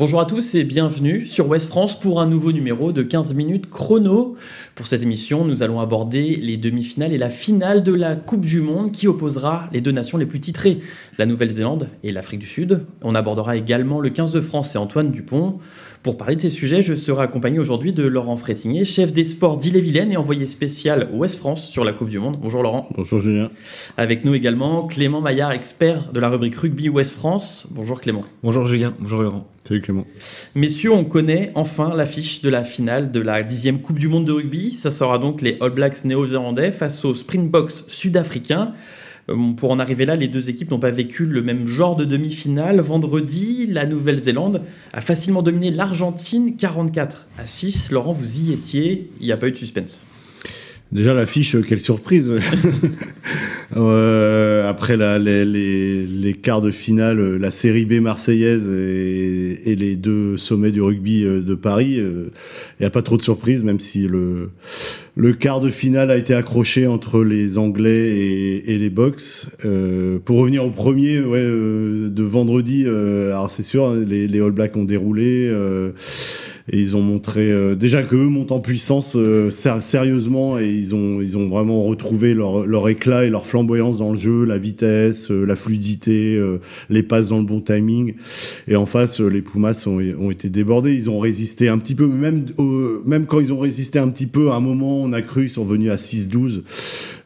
Bonjour à tous et bienvenue sur Ouest France pour un nouveau numéro de 15 minutes chrono. Pour cette émission, nous allons aborder les demi-finales et la finale de la Coupe du Monde qui opposera les deux nations les plus titrées, la Nouvelle-Zélande et l'Afrique du Sud. On abordera également le 15 de France et Antoine Dupont. Pour parler de ces sujets, je serai accompagné aujourd'hui de Laurent Frétigné, chef des sports d'Ille-et-Vilaine et envoyé spécial Ouest France sur la Coupe du Monde. Bonjour Laurent. Bonjour Julien. Avec nous également Clément Maillard, expert de la rubrique rugby Ouest France. Bonjour Clément. Bonjour Julien. Bonjour Laurent. Salut Clément. Messieurs, on connaît enfin l'affiche de la finale de la dixième Coupe du Monde de rugby. Ça sera donc les All Blacks néo-zélandais face aux Springboks sud-africains. Euh, pour en arriver là, les deux équipes n'ont pas vécu le même genre de demi-finale. Vendredi, la Nouvelle-Zélande a facilement dominé l'Argentine 44 à 6. Laurent, vous y étiez, il n'y a pas eu de suspense. Déjà l'affiche, quelle surprise euh, Après la, les, les, les, quarts de finale, la série B marseillaise et, et les deux sommets du rugby euh, de Paris, il euh, n'y a pas trop de surprises, même si le, le quart de finale a été accroché entre les Anglais et, et les Box. Euh, pour revenir au premier ouais, de vendredi, alors c'est sûr, les, les, All Blacks ont déroulé et ils ont montré euh, déjà que eux montent en puissance euh, sérieusement et ils ont ils ont vraiment retrouvé leur, leur éclat et leur flamboyance dans le jeu, la vitesse, euh, la fluidité, les passes dans le bon timing. Et en face, les Pumas ont, ont été débordés. Ils ont résisté un petit peu, même même quand ils ont résisté un petit peu, à un moment, on a cru, ils sont venus à 6-12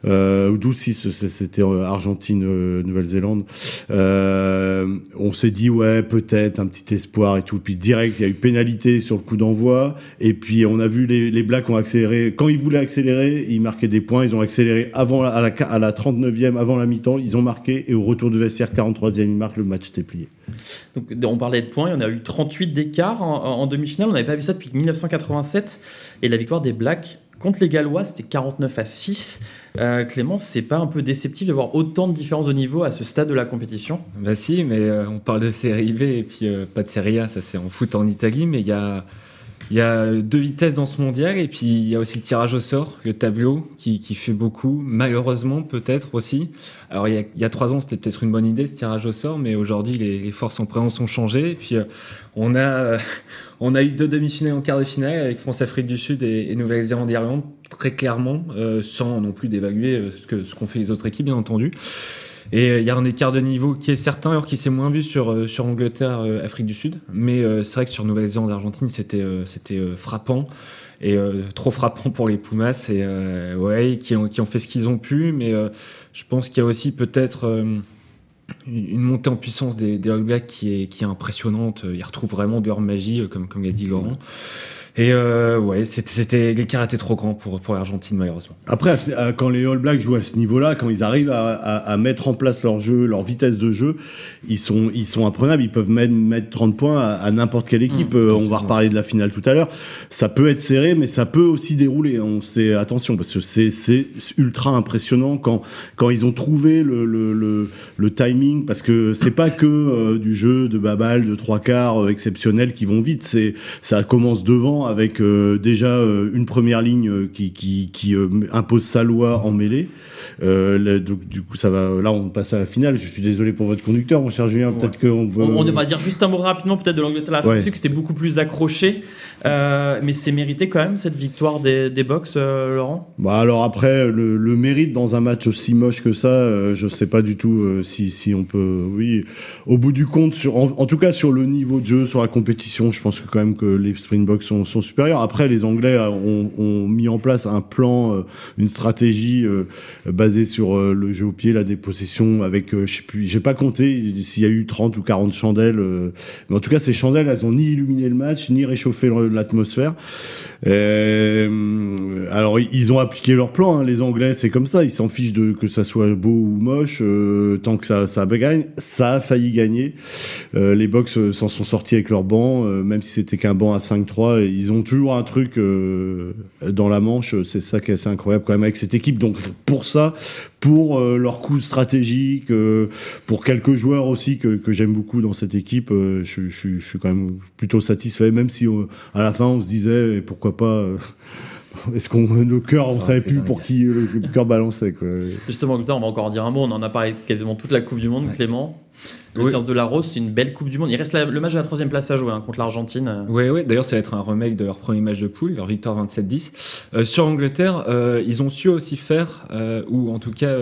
euh, 12-6, c'était Argentine, Nouvelle-Zélande. Euh, on s'est dit ouais peut-être un petit espoir et tout. Puis direct, il y a eu pénalité sur le coup d'envoi. Et puis on a vu les, Blacks ont accéléré. Quand ils voulaient accélérer, ils marquaient des points. Ils ont accéléré avant à la, à la 39e, avant la mi-temps. Ils ont marqué et au retour de vestiaire 43e, ils marquent le match était plié. Donc on parlait de points, il y en a eu 38 d'écart en, en demi-finale. On n'avait pas vu ça depuis 1987 et la victoire des Blacks Contre les Gallois, c'était 49 à 6. Euh, Clément, c'est pas un peu déceptif de voir autant de différences de niveau à ce stade de la compétition? Bah si, mais euh, on parle de série B et puis euh, pas de série A, ça c'est en foot en Italie, mais il y a il y a deux vitesses dans ce mondial et puis il y a aussi le tirage au sort, le tableau qui, qui fait beaucoup, malheureusement peut-être aussi. Alors il y a, il y a trois ans c'était peut-être une bonne idée ce tirage au sort, mais aujourd'hui les, les, forces en présence ont changé. Et puis euh, on a on a eu deux demi-finales en quart de finale avec France-Afrique du Sud et, et Nouvelle-Zélande-Irlande très clairement, euh, sans non plus d'évaluer euh, ce que ce qu'ont fait les autres équipes bien entendu. Et il y a un écart de niveau qui est certain, alors qu'il s'est moins vu sur, sur Angleterre, euh, Afrique du Sud. Mais euh, c'est vrai que sur Nouvelle-Zélande, Argentine, c'était euh, c'était frappant. Et trop frappant pour les Pumas. Et ouais, qui ont, qui ont fait ce qu'ils ont pu. Mais je pense qu'il y a aussi peut-être une montée en puissance des, des All Blacks qui est, qui est impressionnante. Ils retrouvent vraiment de leur magie, comme, comme l'a dit Laurent. Et euh, ouais, c'était l'écart était trop grand pour pour l'Argentine malheureusement. Après, quand les All Blacks jouent à ce niveau-là, quand ils arrivent à, à, à, mettre en place leur jeu, leur vitesse de jeu, ils sont ils sont imprenables. Ils peuvent même mettre 30 points à, à n'importe quelle équipe. Mmh, on va reparler de la finale tout à l'heure. Ça peut être serré, mais ça peut aussi dérouler. On sait attention parce que c'est c'est ultra impressionnant quand quand ils ont trouvé le le, le, le timing parce que c'est pas que euh, du jeu de babal de trois quarts euh, exceptionnel qui vont vite. C'est ça commence devant avec euh, déjà euh, une première ligne euh, qui, qui, qui impose sa loi en mêlée. Euh, donc, du coup, ça va. Là, on passe à la finale. Je suis désolé pour votre conducteur, mon cher Julien. Peut-être qu'on peut. On, on va dire juste un mot rapidement, peut-être de l'Angleterre. Ouais. que c'était beaucoup plus accroché, mais c'est mérité quand même cette victoire des, des box, Laurent? Bah alors après, le, le, mérite dans un match aussi moche que ça, je sais pas du tout si, si on peut. Oui, au bout du compte, sur, en, en, tout cas sur le niveau de jeu, sur la compétition, je pense que quand même que les Springboks sont, sont supérieurs. Après, les Anglais ont, ont, mis en place un plan, une stratégie basé sur euh, le jeu au pied, la dépossession, avec, euh, je sais plus, j'ai pas compté s'il y a eu 30 ou 40 chandelles, euh, mais en tout cas, ces chandelles, elles ont ni illuminé le match, ni réchauffé l'atmosphère. Euh, alors ils ont appliqué leur plan. Hein. Les Anglais, c'est comme ça. Ils s'en fichent de que ça soit beau ou moche, euh, tant que ça ça. Ça a failli gagner. Euh, les Box s'en sont sortis avec leur banc, même si c'était qu'un banc à 5-3. Ils ont toujours un truc dans la manche. C'est ça qui est assez incroyable quand même avec cette équipe. Donc pour ça, pour leur coup stratégique, pour quelques joueurs aussi que, que j'aime beaucoup dans cette équipe, je, je, je, suis quand même plutôt satisfait. Même si à la fin on se disait pourquoi pas. Euh, est-ce qu'on le cœur, on savait plus pour qui le cœur balançait quoi. Justement, on va encore en dire un mot. On en a parlé quasiment toute la Coupe du Monde, ouais. Clément. Le 15 de la Rose, c'est une belle Coupe du Monde. Il reste le match de la troisième place à jouer hein, contre l'Argentine. Oui, oui. D'ailleurs, ça va être un remake de leur premier match de poule, leur victoire 27-10. sur Angleterre, ils ont su aussi faire, ou en tout cas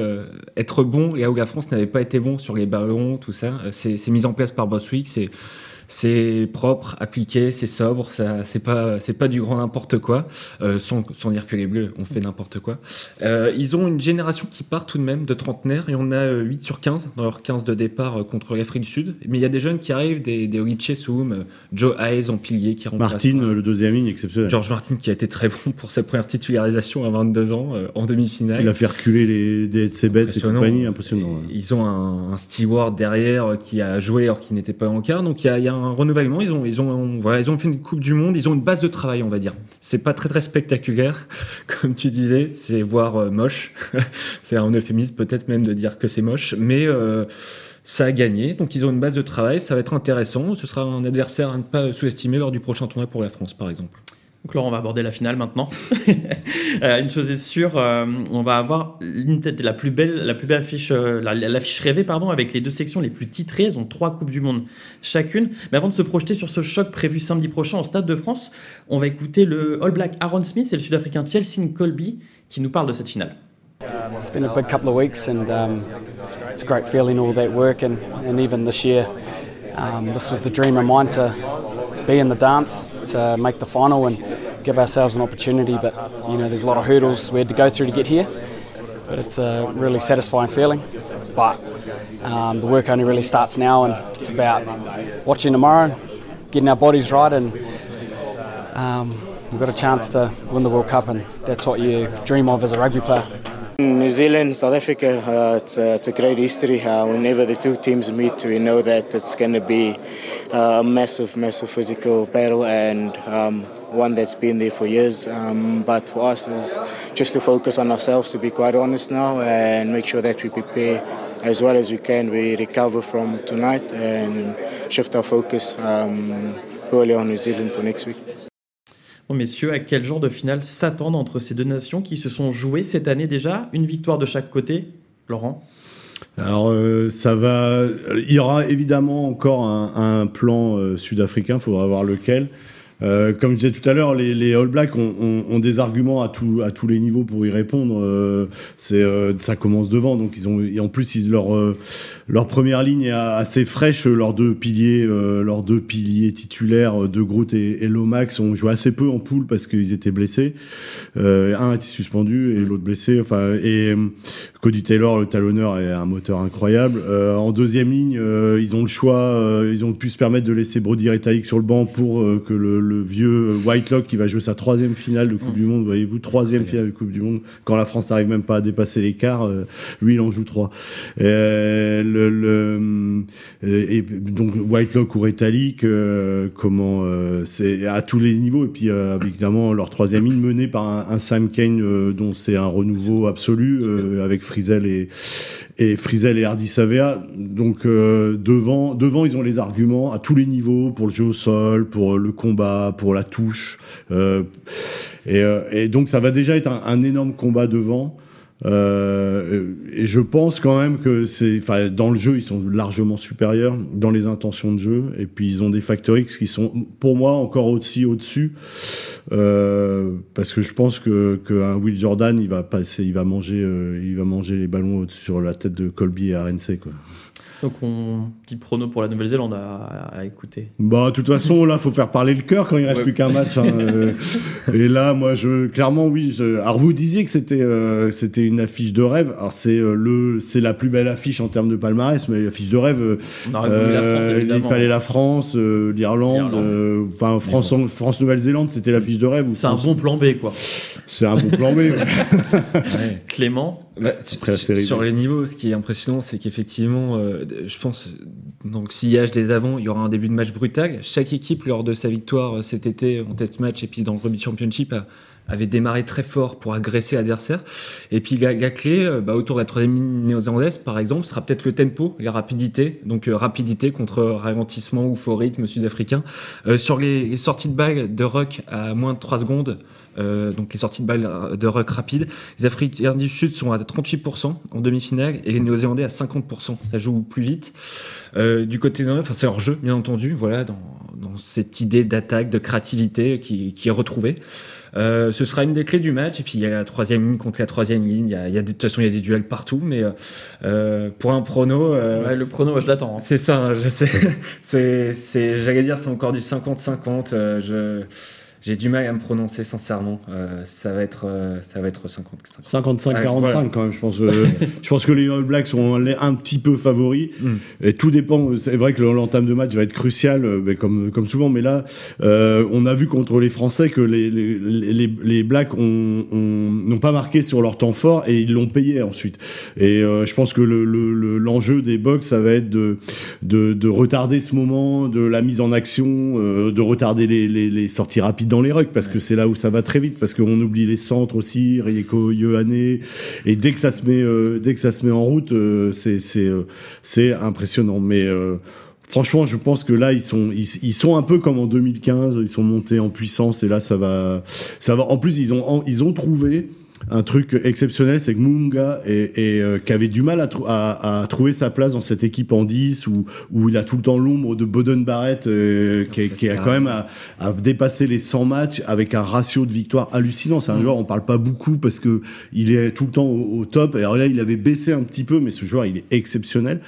être bons, et où la France n'avait pas été bon sur les ballons, tout ça. C'est mis en place par Boswick. C'est c'est propre, appliqué, c'est sobre, ça, c'est pas, c'est pas du grand n'importe quoi, euh, sans, sans, dire que les Bleus ont fait n'importe quoi. Euh, ils ont une génération qui part tout de même de trentenaires, et on a 8 euh, sur 15 dans leur 15 de départ contre l'Afrique du Sud. Mais il y a des jeunes qui arrivent, des, des Soum, Joe Hayes en pilier qui remplace. Martin, le deuxième ligne exceptionnel. George Martin qui a été très bon pour sa première titularisation à 22 ans en demi-finale. Il a fait reculer les DSC Bets et compagnie, impressionnant. Ils ont un, un, steward derrière qui a joué alors qu'il n'était pas en quart, donc il y a, il y a un renouvellement. Ils ont, ils ont, voilà, ils ont fait une Coupe du Monde. Ils ont une base de travail, on va dire. C'est pas très très spectaculaire, comme tu disais. C'est voire euh, moche. c'est un euphémisme peut-être même de dire que c'est moche, mais euh, ça a gagné. Donc ils ont une base de travail. Ça va être intéressant. Ce sera un adversaire à ne pas sous-estimer lors du prochain tournoi pour la France, par exemple. Donc Laurent, on va aborder la finale maintenant. Euh, une chose est sûre, euh, on va avoir peut-être la plus belle, la plus belle affiche, euh, l'affiche rêvée pardon, avec les deux sections les plus titrées. Elles ont trois coupes du monde chacune. Mais avant de se projeter sur ce choc prévu samedi prochain au Stade de France, on va écouter le All Black Aaron Smith et le Sud-Africain Chelsea Colby qui nous parlent de cette finale. Couple feeling give ourselves an opportunity. But you know, there's a lot of hurdles we had to go through to get here. But it's a really satisfying feeling. But um, the work only really starts now, and it's about watching tomorrow, getting our bodies right, and um, we've got a chance to win the World Cup, and that's what you dream of as a rugby player. New Zealand, South Africa, uh, it's, it's, a great history. Uh, whenever the two teams meet, we know that it's going to be uh, a massive, massive physical battle and um, one that's been there for years. Um, but for us, is just to focus on ourselves, to be quite honest now, and make sure that we prepare as well as we can. We recover from tonight and shift our focus um, purely on New Zealand for next week. Bon, messieurs, à quel genre de finale s'attendent entre ces deux nations qui se sont jouées cette année déjà Une victoire de chaque côté Laurent? Alors euh, ça va, il y aura évidemment encore un, un plan euh, sud-africain, il faudra voir lequel. Euh, comme je disais tout à l'heure, les, All Blacks ont, des arguments à, tous les niveaux pour y répondre. Euh, c'est, euh, ça commence devant, donc ils ont, et en plus ils, leur, leur première ligne est assez fraîche. Leurs deux piliers, leurs deux piliers titulaires, De Groot et, et, Lomax, ont joué assez peu en poule parce qu'ils étaient blessés. un a été suspendu et l'autre blessé. Enfin, et Cody Taylor, le talonneur, est un moteur incroyable. en deuxième ligne, ils ont le choix, ils ont pu se permettre de laisser Brody Retallick sur le banc pour que le le vieux Whitelock qui va jouer sa troisième finale de Coupe mm. du Monde, voyez-vous, troisième finale de Coupe du Monde, quand la France n'arrive même pas à dépasser l'écart, euh, lui il en joue trois. Euh, le, le, euh, et donc Whitelock ou Rétalique, euh, comment c'est à tous les niveaux, et puis évidemment leur troisième ligne menée par un, un Sam Kane dont c'est un renouveau absolu avec Frizel et Frizel et Hardy Savea. Donc euh, devant, devant, ils ont les arguments à tous les niveaux pour le jeu au sol, pour le combat, pour la touche. Euh, et, euh, donc ça va déjà être un énorme combat devant. Euh, et je pense quand même que c'est, enfin, dans le jeu, ils sont largement supérieurs dans les intentions de jeu. Et puis ils ont des facteurs X qui sont, pour moi, encore aussi au-dessus. Euh, parce que je pense que qu'un Will Jordan, il va passer, il va manger, euh, il va manger les ballons sur la tête de Colby et RNC, quoi. Donc, on... petit prono pour la Nouvelle-Zélande à, écouter. Bah, de toute façon, là, faut faire parler le cœur quand il reste plus qu'un match. Hein, euh. et là, moi, je, clairement, oui. Alors, vous disiez que c'était, euh, c'était une affiche de rêve. Alors, c'est euh, le, c'est la plus belle affiche en termes de palmarès, mais l'affiche de rêve. il fallait la France, l'Irlande, enfin France, France, Nouvelle-Zélande, c'était l'affiche de rêve. C'est un bon plan B, quoi. C'est un bon plan B. Clément. Bah, sur les niveaux, ce qui est impressionnant, c'est qu'effectivement, euh, je pense, donc sillage des avants, il y aura un début de match brutal. Chaque équipe, lors de sa victoire euh, cet été en test match et puis dans le Rugby Championship, a, avait démarré très fort pour agresser l'adversaire. Et puis la, clé, euh, bah, autour de la troisième néo-zélandaise, par exemple, sera peut-être le tempo, la rapidité. Donc euh, rapidité contre ralentissement ou faux rythme sud-africain. Euh, sur les, sorties de balle de ruck à moins de 3 secondes, donc les sorties de balle de ruck rapide, les Africains du Sud sont à 38% en demi-finale et les Néo-Zélandais à 50%. Ça joue plus vite. du côté de enfin c'est hors jeu bien entendu, voilà dans, dans cette idée d'attaque, de créativité qui, qui est retrouvée. Euh, ce sera une des clés du match. Et puis il y a la troisième ligne contre la troisième ligne. Il y a, il y a de toute façon il y a des duels partout, mais euh, pour un prono, euh, ouais, le prono, je l'attends. Hein. C'est ça. Hein, je sais. c'est, c'est, j'allais dire, c'est encore du 50-50. Euh, je j'ai du mal à me prononcer sincèrement. Euh, ça va être, euh, ça va être 55-45 quand même. Je pense, je pense que les All Blacks sont un petit peu favoris. Mm. Et tout dépend. C'est vrai que l'entame de match va être crucial, euh, mais comme comme souvent. Mais là, euh, on a vu contre les Français que les les, les, les Blacks ont n'ont pas marqué sur leur temps fort et ils l'ont payé ensuite. Et euh, je pense que le l'enjeu le, des Box, ça va être de, de, de retarder ce moment, de la mise en action, de retarder les, les, les sorties rapides dans les rucks parce que c'est là où ça va très vite parce qu'on oublie les centres aussi, Rieko, Yohane et dès que ça se met euh, dès que ça se met en route, euh, c'est c'est euh, c'est impressionnant. Mais franchement, je pense que là ils sont ils, sont un peu comme en 2015, ils sont montés en puissance et là ça va ça va. En plus ils ont ils ont trouvé un truc exceptionnel, c'est que Munga et, euh, qui avait du mal à, à, trouver sa place dans cette équipe en 10 où, où il a tout le temps l'ombre de Boden Barrett euh, qui, qui, a quand même à, à, dépasser les 100 matchs avec un ratio de victoire hallucinant. C'est un mm. joueur, on parle pas beaucoup parce que il est tout le temps au, top. Et alors là, il avait baissé un petit peu, mais ce joueur, il est exceptionnel.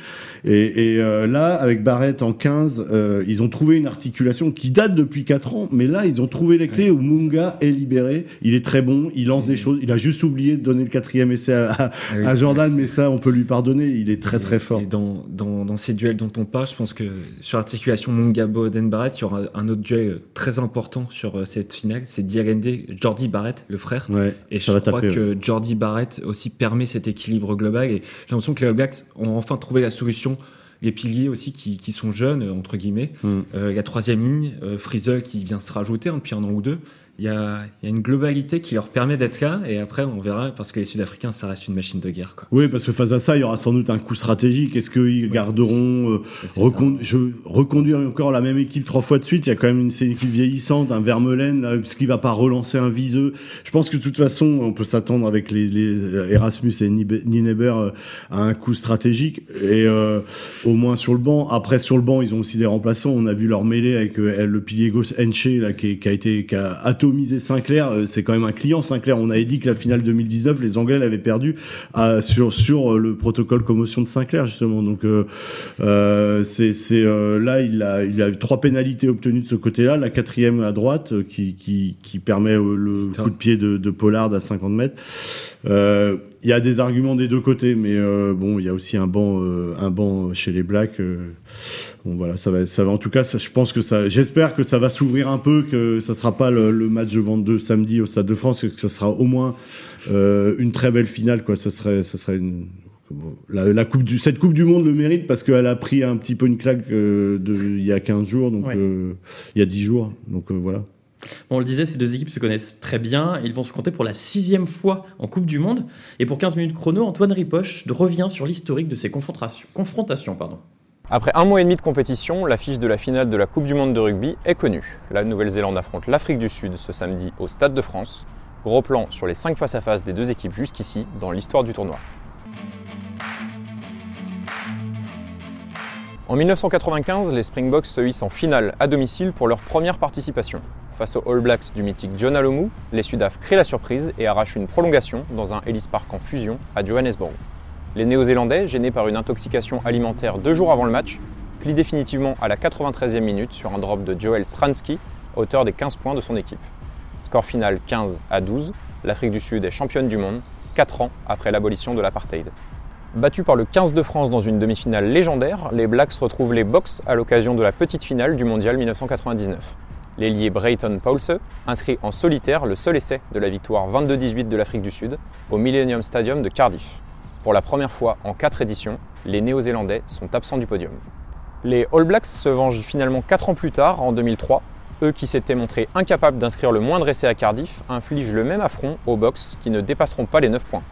Et, et euh, là, avec Barrett en 15, ils ont trouvé une articulation qui date depuis 4 ans, mais là, ils ont trouvé les clés où Munga est libéré. Il est très bon, il lance des choses, il a juste oublié de donner le quatrième essai à, ah Jordan, mais ça, on peut lui pardonner. Il est très très fort. Et dans, dans, dans, ces duels dont on parle, je pense que sur l'articulation Mungabo Den Barrett, il y aura un autre duel très important sur euh, cette finale. C'est Diarende Jordi Barrett, le frère. et je crois que Jordi Barrett aussi permet cet équilibre global. Et j'ai l'impression que les Blacks ont enfin trouvé la solution les piliers aussi qui, qui sont jeunes, entre guillemets. Mm. Euh, la troisième ligne, euh, Frizzle qui vient se rajouter hein, depuis un an ou deux il y a, y a, une globalité qui leur permet d'être là et après on verra parce que les Sud-Africains ça reste une machine de guerre quoi. Oui parce que face à ça il y aura sans doute un coup stratégique. Est-ce qu'ils garderont euh, je, reconduire encore la même équipe trois fois de suite? Il y a quand même une, une équipe vieillissante un Vermeulen parce qu'il va pas relancer un viseux. Je pense que de toute façon on peut s'attendre avec les, les, Erasmus et Nineber euh, à un coup stratégique. Et euh, au moins sur le banc. Après sur le banc ils ont aussi des remplaçants. On a vu leur mêlée avec euh, le pilier gauche Enche là qui, qui a été qui a atomiser Sinclair, euh, c'est quand même un client Sinclair. On avait dit que la finale 2019, les Anglais l'avaient perdu euh, sur sur euh, le protocole commotion de Sinclair justement. Donc euh, c'est c'est là il a il a eu trois pénalités obtenues de ce côté-là, la quatrième à droite qui qui, qui permet le coup de pied de, de Pollard à 50 mètres. Il y a des arguments des deux côtés, mais bon, il y a aussi un banc, un banc chez les Blacks. Bon voilà, ça va, ça va. En tout cas, ça, je pense que ça, j'espère que ça va s'ouvrir un peu, que ça sera pas le, match de 22 samedi au Stade de France, que ça sera au moins euh, une très belle finale, quoi. Ce serait, ça serait une, la, coupe du, cette Coupe du Monde le mérite parce qu'elle a pris un petit peu une claque euh, de, il y a 15 jours, donc euh, il y a 10 jours, donc voilà. On le disait, ces deux équipes se connaissent très bien. Ils vont se compter pour la sixième fois en Coupe du Monde. Et pour 15 minutes chrono, Antoine Ripoche revient sur l'historique de ces confrontations. Après un mois et demi de compétition, l'affiche de la finale de la Coupe du Monde de rugby est connue. La Nouvelle-Zélande affronte l'Afrique du Sud ce samedi au Stade de France. Gros plan sur les 5 face-à-face des deux équipes jusqu'ici dans l'histoire du tournoi. En 1995, les Springboks se hissent en finale à domicile pour leur première participation. Face aux All Blacks du mythique John Alomu, les Sudaf créent la surprise et arrachent une prolongation dans un Ellis Park en fusion à Johannesburg. Les Néo-Zélandais, gênés par une intoxication alimentaire deux jours avant le match, plient définitivement à la 93e minute sur un drop de Joel Stransky, auteur des 15 points de son équipe. Score final 15 à 12, l'Afrique du Sud est championne du monde, 4 ans après l'abolition de l'apartheid. Battus par le 15 de France dans une demi-finale légendaire, les Blacks retrouvent les Box à l'occasion de la petite finale du Mondial 1999. L'ailier Brayton Paulse inscrit en solitaire le seul essai de la victoire 22-18 de l'Afrique du Sud au Millennium Stadium de Cardiff. Pour la première fois en 4 éditions, les Néo-Zélandais sont absents du podium. Les All Blacks se vengent finalement 4 ans plus tard, en 2003, Eux qui s'étaient montrés incapables d'inscrire le moindre essai à Cardiff infligent le même affront aux Box qui ne dépasseront pas les 9 points.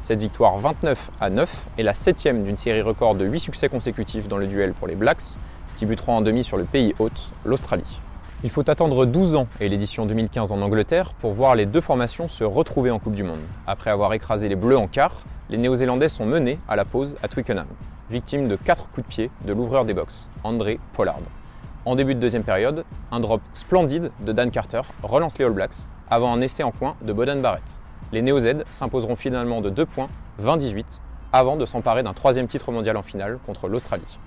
Cette victoire 29 à 9 est la septième d'une série record de 8 succès consécutifs dans le duel pour les Blacks, qui buteront en demi sur le pays hôte, l'Australie. Il faut attendre 12 ans et l'édition 2015 en Angleterre pour voir les deux formations se retrouver en Coupe du Monde. Après avoir écrasé les Bleus en quart, les Néo-Zélandais sont menés à la pause à Twickenham, victimes de 4 coups de pied de l'ouvreur des box, André Pollard. En début de deuxième période, un drop splendide de Dan Carter relance les All Blacks avant un essai en coin de Boden Barrett. Les Néo-Z s'imposeront finalement de 2 points, 20-18, avant de s'emparer d'un troisième titre mondial en finale contre l'Australie.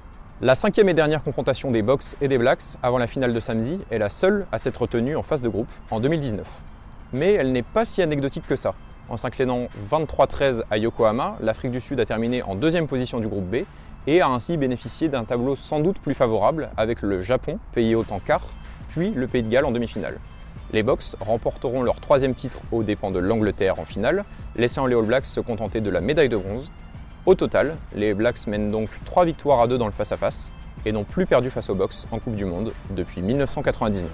La cinquième et dernière confrontation des Box et des Blacks avant la finale de samedi est la seule à s'être tenue en phase de groupe en 2019. Mais elle n'est pas si anecdotique que ça. En s'inclinant 23-13 à Yokohama, l'Afrique du Sud a terminé en deuxième position du groupe B et a ainsi bénéficié d'un tableau sans doute plus favorable avec le Japon, pays hôte en quart, puis le Pays de Galles en demi-finale. Les Box remporteront leur troisième titre aux dépens de l'Angleterre en finale, laissant les All Blacks se contenter de la médaille de bronze. Au total, les Blacks mènent donc 3 victoires à 2 dans le face-à-face et n'ont plus perdu face aux Box en Coupe du Monde depuis 1999.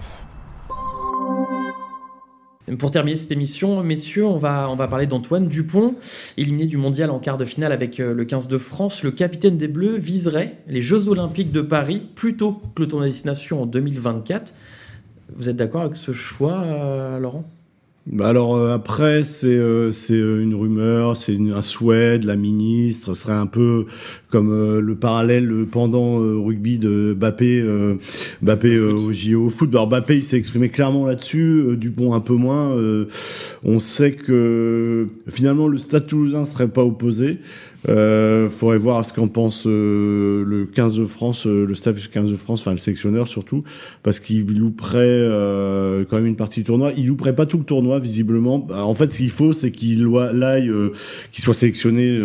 Pour terminer cette émission, messieurs, on va, parler d'Antoine Dupont, éliminé du mondial en quart de finale avec euh, le 15 de France. Le capitaine des Bleus viserait les Jeux Olympiques de Paris plutôt que le tournoi destination en 2024. Vous êtes d'accord avec ce choix, euh, Laurent? Bah alors euh, après c'est euh, c'est euh, une rumeur, c'est un souhait de la ministre, ce serait un peu comme le parallèle pendant rugby de Bappé Bappé au JO foot. Alors Bappé il s'est exprimé clairement là-dessus, Dupont un peu moins. on sait que finalement le Stade Toulousain serait pas opposé. Euh, faudrait voir ce qu'en pense euh, le 15 de France, euh, le staff du 15 de France, enfin le sélectionneur surtout, parce qu'il louperait euh, quand même une partie du tournoi. Il louperait pas tout le tournoi visiblement. En fait, ce qu'il faut, c'est qu'il aille, qu'il soit sélectionné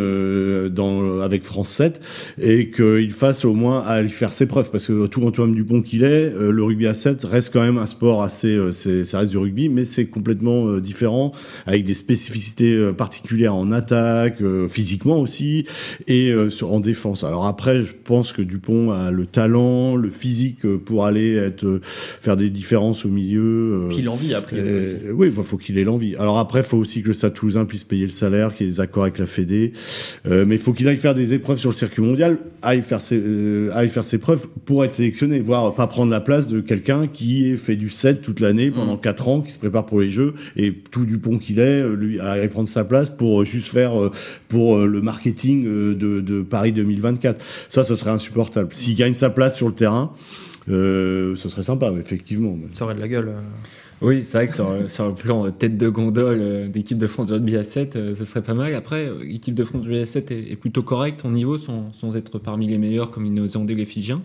avec France 7 et qu'il fasse au moins à lui faire ses preuves, parce que tout Antoine Dupont qu'il est, le rugby à 7 reste quand même un sport assez, ça reste du rugby, mais c'est complètement différent avec des spécificités particulières en attaque, physiquement aussi et euh, en défense. Alors après, je pense que Dupont a le talent, le physique euh, pour aller être euh, faire des différences au milieu. Puis l'envie après. oui, il faut qu'il ait l'envie. Alors après, il faut aussi que le Stade Toulousain puisse payer le salaire, qu'il y ait des accords avec la Fédé. mais il faut qu'il aille faire des épreuves sur le circuit mondial, aille faire ses, aille faire ses preuves pour être sélectionné, voire pas prendre la place de quelqu'un qui fait du 7 toute l'année pendant 4 mm. ans, qui se prépare pour les Jeux et tout Dupont qu'il est, lui, aller prendre sa place pour juste faire pour le marketing euh, de, Paris 2024. Ça, ça serait insupportable. S'il gagne sa place sur le terrain, euh, ce serait sympa, effectivement. Ça aurait de la gueule. Euh. Oui, c'est vrai que sur, le plan tête de gondole d'équipe de France de rugby à 7, ce serait pas mal. Après, l'équipe de France de rugby à 7 est, plutôt correcte en niveau, sans, être parmi les meilleurs comme les Néo-Zélandais les Fidjiens.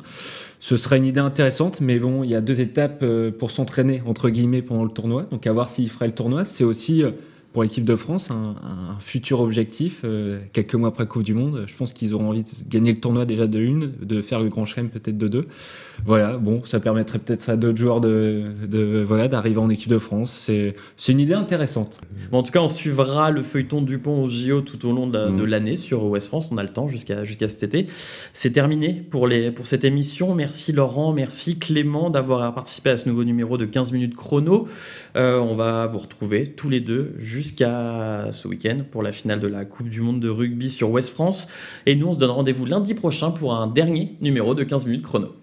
Ce serait une idée intéressante, mais bon, il y a deux étapes pour s'entraîner, entre guillemets, pendant le tournoi. Donc à voir s'il ferait le tournoi. C'est aussi pour l'équipe de France un, futur objectif euh, quelques mois après Coupe du Monde. Je pense qu'ils auront envie de gagner le tournoi déjà de une, de faire le Grand Chelem peut-être de deux. Voilà, bon, ça permettrait peut-être à d'autres joueurs de, de voilà d'arriver en équipe de France. C'est une idée intéressante. en tout cas, on suivra le feuilleton Dupont au JO tout au long de, mm. l'année sur West France. On a le temps jusqu'à jusqu'à cet été. C'est terminé pour les pour cette émission. Merci Laurent, merci Clément d'avoir participé à ce nouveau numéro de 15 minutes chrono. Euh, on va vous retrouver tous les deux jusqu'à ce week-end pour la finale de la Coupe du Monde de rugby sur West France. Et nous, on se donne rendez-vous lundi prochain pour un dernier numéro de 15 minutes chrono.